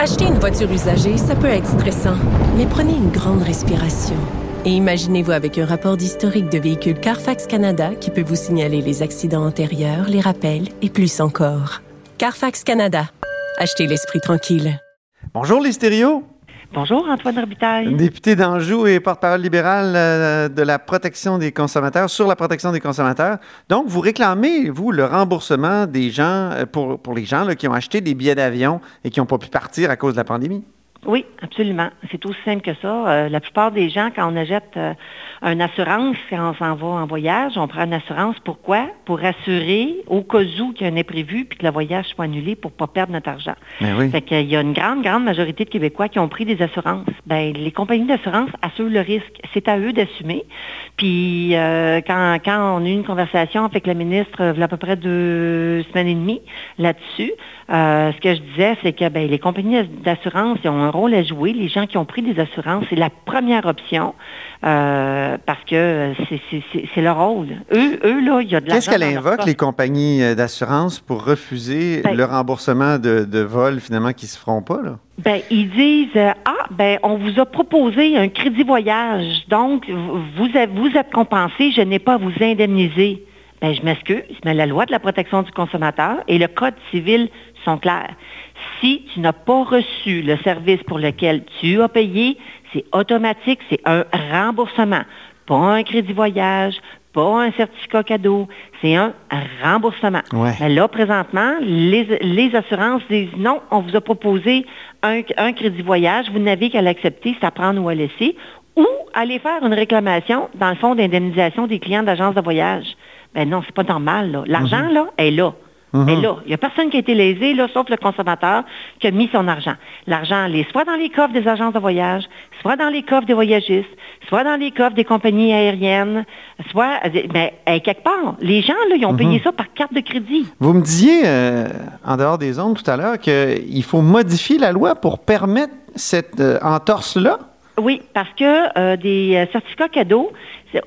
Acheter une voiture usagée, ça peut être stressant, mais prenez une grande respiration. Et imaginez-vous avec un rapport d'historique de véhicule Carfax Canada qui peut vous signaler les accidents antérieurs, les rappels et plus encore. Carfax Canada. Achetez l'esprit tranquille. Bonjour les. Bonjour, Antoine Robitaille. Député d'Anjou et porte-parole libéral euh, de la protection des consommateurs, sur la protection des consommateurs. Donc, vous réclamez, vous, le remboursement des gens, euh, pour, pour les gens là, qui ont acheté des billets d'avion et qui n'ont pas pu partir à cause de la pandémie? Oui, absolument. C'est aussi simple que ça. Euh, la plupart des gens, quand on achète euh, une assurance, quand on s'en va en voyage, on prend une assurance. Pourquoi? Pour assurer au cas où qu'il y a un imprévu puis que le voyage soit annulé pour ne pas perdre notre argent. Ben oui. Fait qu'il y a une grande, grande majorité de Québécois qui ont pris des assurances. Ben, les compagnies d'assurance assurent le risque. C'est à eux d'assumer. Puis euh, quand, quand on a eu une conversation avec la ministre il y a à peu près deux semaines et demie là-dessus, ce que je disais, c'est que ben, les compagnies d'assurance ont un rôle à jouer. Les gens qui ont pris des assurances, c'est la première option euh, parce que c'est- leur rôle. Eux, eux là, il y a de l'argent. Qu'est-ce qu'elle invoque, les compagnies euh, d'assurance, pour refuser Ben- le remboursement de, de vols, finalement, qui ne se feront pas? Là? Ben, ils disent euh, Ah, ben, on vous a proposé un crédit voyage, donc vous, vous êtes compensé, je n'ai pas à vous indemniser. Ben, je m'excuse, mais la loi de la protection du consommateur et le Code civil sont clairs. Si tu n'as pas reçu le service pour lequel tu as payé, c'est automatique, c'est un remboursement. Pas un crédit voyage, pas un certificat cadeau, c'est un remboursement. Ouais. Mais là, présentement, les, les assurances disent non, on vous a proposé un, un crédit voyage, vous n'avez qu'à l'accepter, c'est à prendre ou à laisser, ou aller faire une réclamation dans le fonds d'indemnisation des clients d'agence de voyage. Ben non, c'est pas normal, là. L'argent, là, est là. Est là. Il n'y a personne qui a été lésé, là, sauf le consommateur qui a mis son argent. L'argent, il est soit dans les coffres des agences de voyage, soit dans les coffres des voyagistes, soit dans les coffres des compagnies aériennes, soit, ben, eh, quelque part. Les gens, là, ils ont payé ça par carte de crédit. Vous me disiez, euh, en dehors des ondes tout à l'heure, qu'il faut modifier la loi pour permettre cette euh, entorse-là? Oui, parce que euh, des euh, certificats cadeaux,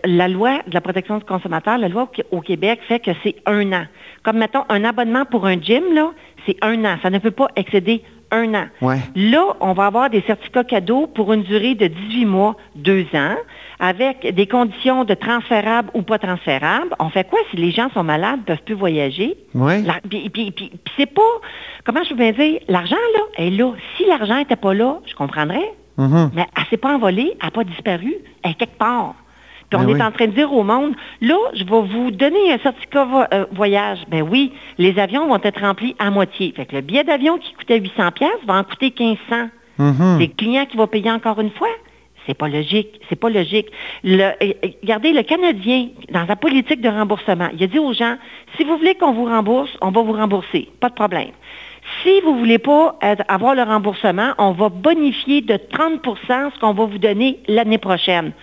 la loi de la protection du consommateur, la loi au, au Québec fait que c'est un an. Comme, mettons, un abonnement pour un gym, là, c'est un an. Ça ne peut pas excéder un an. Ouais. Là, on va avoir des certificats cadeaux pour une durée de 18 mois, deux ans, avec des conditions de transférables ou pas transférables. On fait quoi si les gens sont malades, ne peuvent plus voyager? Oui. Puis, puis- puis- puis c'est pas, comment je peux bien dire, l'argent, là, est là. Si l'argent n'était pas là, je comprendrais. Mhm. Mais elle ne s'est pas envolée, elle n'a pas disparu, elle est quelque part. Puis on Ben est en train de dire au monde, là, je vais vous donner un certificat vo- euh, voyage. Ben oui, les avions vont être remplis à moitié. Fait que le billet d'avion qui coûtait 800 pièces va en coûter 1500. Mhm. C'est le client qui va payer encore une fois? C'est pas logique. C'est pas logique. Le, euh, euh, regardez, le Canadien, dans sa politique de remboursement, il a dit aux gens, si vous voulez qu'on vous rembourse, on va vous rembourser. Pas de problème. Si vous ne voulez pas être- avoir le remboursement, on va bonifier de 30% ce qu'on va vous donner l'année prochaine.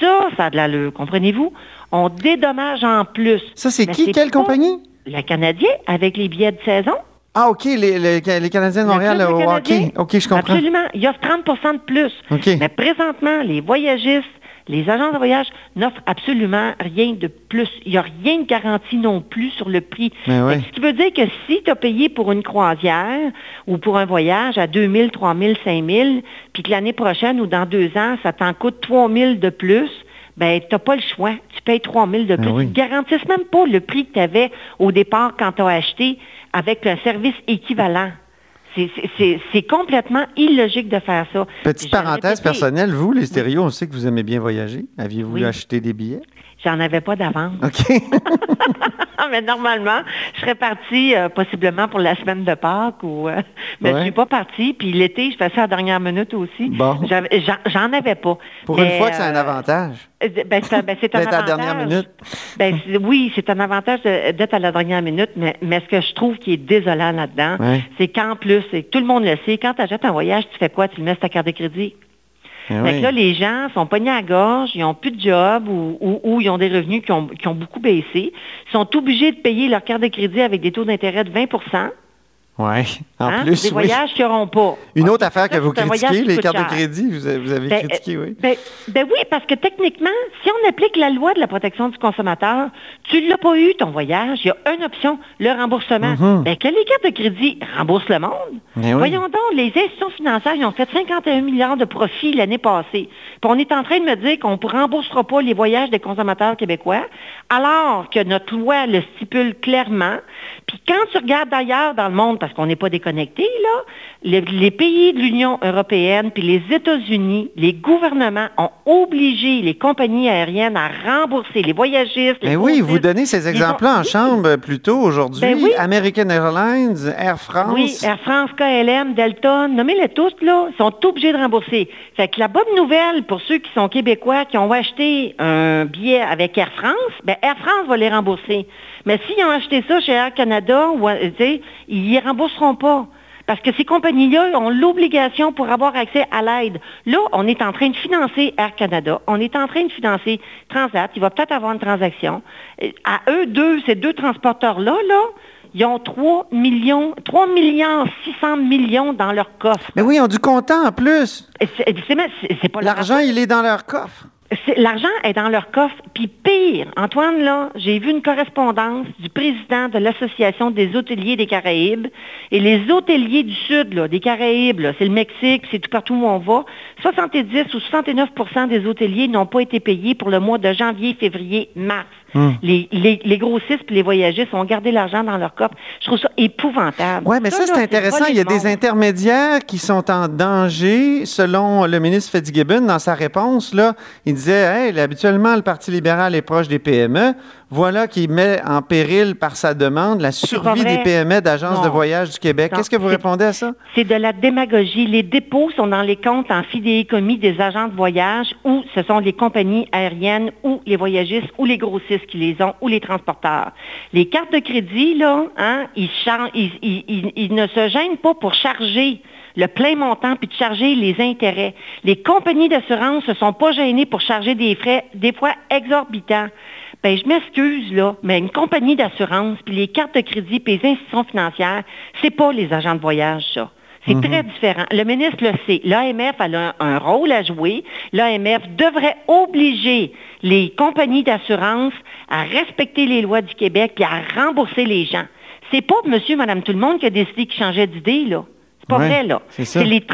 Ça, ça a de l'allure, comprenez-vous? On dédommage en plus. Ça, c'est qui? Quelle compagnie? Le Canadien, avec les billets de saison. Ah, OK, les, les- les Canadiens de Montréal au hockey. OK, je comprends. Absolument. Il offre 30% de plus. OK. Mais présentement, les voyagistes, les agences de voyage n'offrent absolument rien de plus. Il n'y a rien de garanti non plus sur le prix. Ce qui veut dire que si tu as payé pour une croisière ou pour un voyage à 2 000, 3 000, 5 000, puis que l'année prochaine ou dans deux ans, ça t'en coûte 3 000 de plus, ben tu n'as pas le choix. Tu payes 3 000 de plus. oui. Ils ne garantissent même pas le prix que tu avais au départ quand tu as acheté avec un service équivalent. C'est- complètement illogique de faire ça. Petite parenthèse personnelle, vous, les stéréos, on sait que vous aimez bien voyager. Aviez-vous Oui. acheté des billets? J'en avais pas d'avance. OK. mais normalement, je serais partie euh, possiblement pour la semaine de Pâques ou euh, mais Ouais. je suis pas partie. Puis l'été, je fais ça à la dernière minute aussi. Bon. J'en avais pas. Pour Mais, une fois c'est un euh, avantage. Ben, c'est un- ben, un D'être à la avantage. dernière minute. Ben, oui, c'est un avantage d'être à la dernière minute, mais, mais ce que je trouve qui est désolant là-dedans, Ouais. c'est qu'en plus, et tout le monde le sait, quand tu achètes un voyage, tu fais quoi? Tu le mets sur ta carte de crédit. Eh Fait oui. que là, les gens sont pognés à la gorge, ils n'ont plus de job ou, ou- ou ils ont des revenus qui ont, qui ont beaucoup baissé. Ils sont obligés de payer leur carte de crédit avec des taux d'intérêt de 20 Oui, en Hein? plus. Des oui. voyages qui n'auront pas. Une autre affaire que vous critiquez, les cartes de crédit, vous avez, vous avez Ben, critiqué, oui. Ben, ben oui, parce que techniquement, si on applique la loi de la protection du consommateur, tu ne l'as pas eu ton voyage, il y a une option, le remboursement. Ben, que les cartes de crédit remboursent le monde. Ben oui. Voyons donc, les institutions financières, ils ont fait 51 milliards de profits l'année passée. Puis on est en train de me dire qu'on ne remboursera pas les voyages des consommateurs québécois, alors que notre loi le stipule clairement. Puis quand tu regardes d'ailleurs dans le monde, parce qu'on n'est pas déconnecté, là, les, les pays de l'Union européenne puis les États-Unis, les gouvernements ont obligé les compagnies aériennes à rembourser les voyagistes. les Mais oui, vous donnez ces exemples-là ont- en chambre plus tôt aujourd'hui. Ben oui. American Airlines, Air France. Oui, Air France, KLM, Delta, nommez-les tous, là, ils sont obligés de rembourser. Fait que la bonne nouvelle pour ceux qui sont québécois, qui ont acheté un billet avec Air France, ben Air France va les rembourser. Mais s'ils ont acheté ça chez Air Canada, ou, euh, ils rembourseront pas. Parce que ces compagnies-là ont l'obligation pour avoir accès à l'aide. Là, on est en train de financer Air Canada, on est en train de financer Transat, il va peut-être avoir une transaction. À eux deux, ces deux transporteurs-là, là, ils ont 3 millions, 3 milliards 600 millions dans leur coffre. Mais oui, ils ont du comptant en plus. C'est- pas L'argent, il est dans leur coffre. L'argent est dans leur coffre. Puis pire, Antoine, là, j'ai vu une correspondance du président de l'Association des hôteliers des Caraïbes. Et les hôteliers du Sud, là, des Caraïbes, c'est le Mexique, c'est tout partout où on va. 70 ou 69% des hôteliers n'ont pas été payés pour le mois de janvier, février, mars. Les, les, les grossistes et les voyagistes ont gardé l'argent dans leur coffre. Je trouve ça épouvantable. Oui, mais ça, c'est intéressant. Il y a des intermédiaires qui sont en danger, selon le ministre Fitzgibbon, dans sa réponse. Là, il disait hey, habituellement, le Parti libéral est proche des PME. Voilà qui met en péril par sa demande la survie des PME d'agences de voyage du Québec. Qu'est-ce que vous répondez à ça? C'est de la démagogie. Les dépôts sont dans les comptes en fidéicommis des agents de voyage ou ce sont les compagnies aériennes ou les voyagistes ou les grossistes qui les ont ou les transporteurs. Les cartes de crédit, là, hein, ils, ils- ils- ils- ils ne se gênent pas pour charger le plein montant puis de charger les intérêts. Les compagnies d'assurance ne sont pas gênées pour charger des frais, des fois exorbitants. Ben, je m'excuse, là, mais une compagnie d'assurance, puis les cartes de crédit, puis les institutions financières, c'est pas les agents de voyage, ça. C'est très différent. Le ministre le sait. L'AMF a un, un rôle à jouer. L'AMF devrait obliger les compagnies d'assurance à respecter les lois du Québec puis à rembourser les gens. C'est pas monsieur, madame, tout le monde qui a décidé qu'il changeait d'idée, là. C'est pas Ouais, vrai, là. c'est les,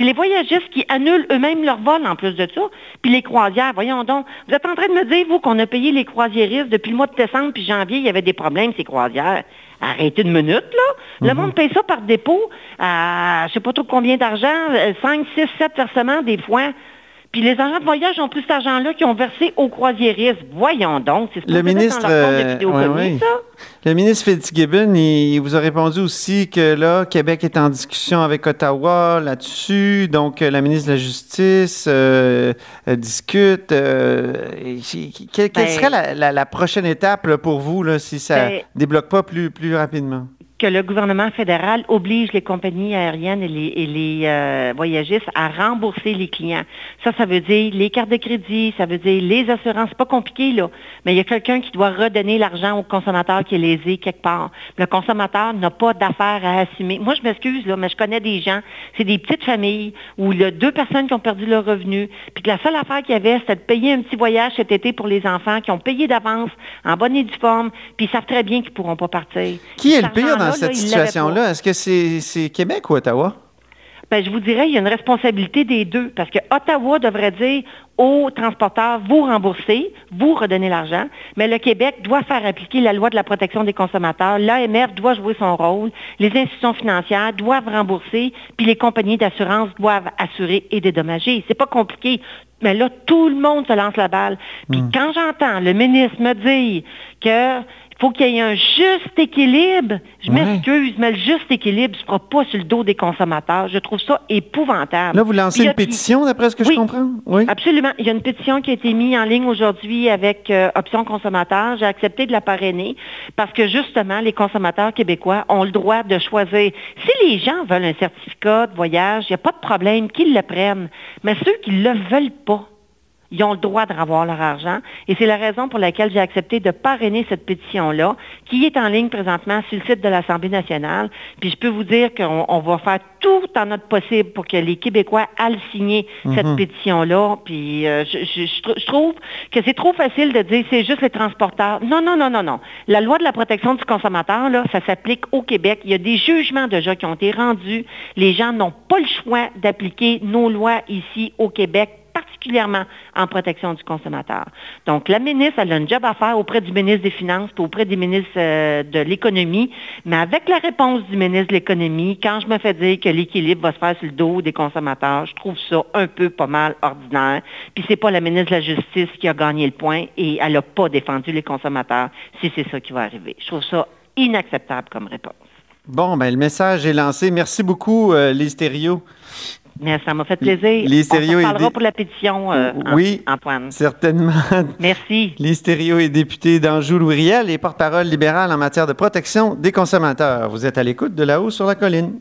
les voyagistes qui annulent eux-mêmes leur vol en plus de ça. Puis les croisières, voyons donc. Vous êtes en train de me dire, vous, qu'on a payé les croisiéristes depuis le mois de décembre puis janvier, il y avait des problèmes, ces croisières. Arrêtez une minute, là. Le monde paye ça par dépôt à je sais pas trop combien d'argent, 5, 6, 7 versements des fois. Puis les agents de voyage ont pris cet argent-là qui ont versé aux croisiéristes. Voyons donc, c'est Le supposé être ministre, dans leur compte de euh, ouais, ça? Le ministre Fitzgibbon, il, il vous a répondu aussi que là, Québec est en discussion avec Ottawa là-dessus. Donc, euh, la ministre de la Justice euh, discute. euh, quelle, quelle serait la, la- la prochaine étape là, pour vous là, si ça Ben- débloque pas plus, plus rapidement? que le gouvernement fédéral oblige les compagnies aériennes et les, et les, euh, voyagistes à rembourser les clients. Ça, ça veut dire les cartes de crédit, ça veut dire les assurances. C'est pas compliqué, là. Mais il y a quelqu'un qui doit redonner l'argent au consommateur qui est lésé quelque part. Le consommateur n'a pas d'affaires à assumer. Moi, je m'excuse, là, mais je connais des gens, c'est des petites familles où il y a deux personnes qui ont perdu leur revenu, puis que la seule affaire qu'il y avait, c'était de payer un petit voyage cet été pour les enfants qui ont payé d'avance, en bonne et due forme, puis ils savent très bien qu'ils pourront pas partir. Qui est le pire dans cette situation-là? Est-ce que c'est c'est Québec ou Ottawa? Ben, je vous dirais, il y a une responsabilité des deux, parce que Ottawa devrait dire aux transporteurs, vous remboursez, vous redonnez l'argent, mais le Québec doit faire appliquer la loi de la protection des consommateurs, l'AMF doit jouer son rôle, les institutions financières doivent rembourser, puis les compagnies d'assurance doivent assurer et dédommager. C'est pas compliqué. Mais là, tout le monde se lance la balle. Puis quand j'entends le ministre me dire que faut qu'il y ait un juste équilibre. Je Ouais. m'excuse, mais le juste équilibre ne se fera pas sur le dos des consommateurs. Je trouve ça épouvantable. Là, vous lancez une pétition, d'après ce que Oui. je comprends? Oui. Absolument. Il y a une pétition qui a été mise en ligne aujourd'hui avec euh, Option Consommateur. J'ai accepté de la parrainer parce que justement, les consommateurs québécois ont le droit de choisir. Si les gens veulent un certificat de voyage, il n'y a pas de problème qu'ils le prennent. Mais ceux qui ne le veulent pas, Ils ont le droit de revoir leur argent. Et c'est la raison pour laquelle j'ai accepté de parrainer cette pétition-là, qui est en ligne présentement sur le site de l'Assemblée nationale. Puis je peux vous dire qu'on va faire tout en notre possible pour que les Québécois aillent signer cette mhm. pétition-là. Puis euh, je, trouve que c'est trop facile de dire c'est juste les transporteurs. Non, non, non, non, non. La loi de la protection du consommateur, là, ça s'applique au Québec. Il y a des jugements déjà qui ont été rendus. Les gens n'ont pas le choix d'appliquer nos lois ici au Québec particulièrement en protection du consommateur. Donc, la ministre, elle a un job à faire auprès du ministre des Finances et auprès des ministres euh, de l'Économie, mais avec la réponse du ministre de l'Économie, quand je me fais dire que l'équilibre va se faire sur le dos des consommateurs, je trouve ça un peu pas mal ordinaire. Puis c'est pas la ministre de la Justice qui a gagné le point et elle n'a pas défendu les consommateurs si c'est ça qui va arriver. Je trouve ça inacceptable comme réponse. Bon, ben le message est lancé. Merci beaucoup, euh, mais ça m'a fait plaisir. Les On parlera pour la pétition, euh, oui, Antoine. certainement. Merci. Lise est député d'Anjou-Louiriel et porte-parole libérale en matière de protection des consommateurs. Vous êtes à l'écoute de là-haut sur la colline.